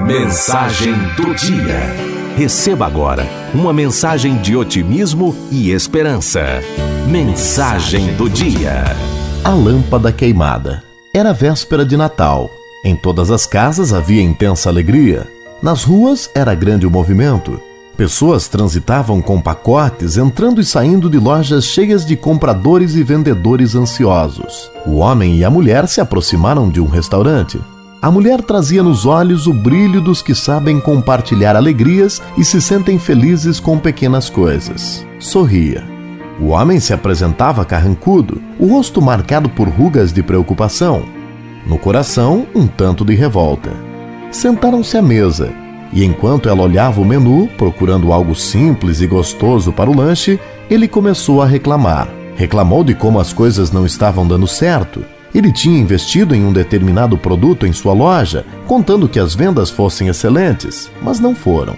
Mensagem do dia. Receba agora uma mensagem de otimismo e esperança. Mensagem do dia. A lâmpada queimada. Era véspera de Natal. Em todas as casas havia intensa alegria. Nas ruas era grande o movimento. Pessoas transitavam com pacotes, entrando e saindo de lojas cheias de compradores e vendedores ansiosos. O homem e a mulher se aproximaram de um restaurante. A mulher trazia nos olhos o brilho dos que sabem compartilhar alegrias e se sentem felizes com pequenas coisas. Sorria. O homem se apresentava carrancudo, o rosto marcado por rugas de preocupação. No coração, um tanto de revolta. Sentaram-se à mesa e, enquanto ela olhava o menu, procurando algo simples e gostoso para o lanche, ele começou a reclamar. Reclamou de como as coisas não estavam dando certo ele tinha investido em um determinado produto em sua loja, contando que as vendas fossem excelentes, mas não foram.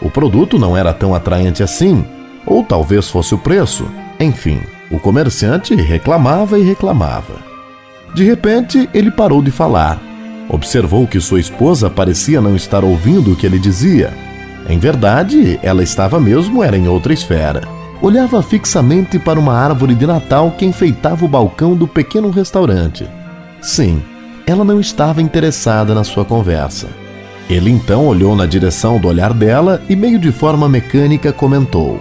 O produto não era tão atraente assim, ou talvez fosse o preço. Enfim, o comerciante reclamava e reclamava. De repente, ele parou de falar. Observou que sua esposa parecia não estar ouvindo o que ele dizia. Em verdade, ela estava mesmo era em outra esfera olhava fixamente para uma árvore de Natal que enfeitava o balcão do pequeno restaurante. Sim, ela não estava interessada na sua conversa. Ele então olhou na direção do olhar dela e, meio de forma mecânica, comentou: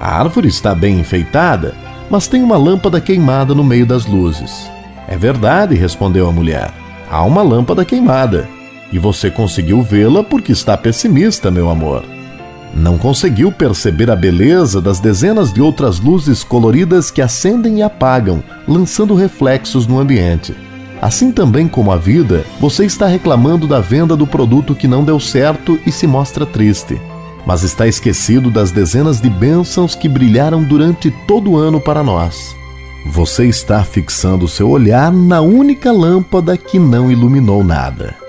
A árvore está bem enfeitada, mas tem uma lâmpada queimada no meio das luzes. É verdade, respondeu a mulher. Há uma lâmpada queimada. E você conseguiu vê-la porque está pessimista, meu amor não conseguiu perceber a beleza das dezenas de outras luzes coloridas que acendem e apagam, lançando reflexos no ambiente. Assim também como a vida, você está reclamando da venda do produto que não deu certo e se mostra triste. Mas está esquecido das dezenas de bênçãos que brilharam durante todo o ano para nós. Você está fixando seu olhar na única lâmpada que não iluminou nada.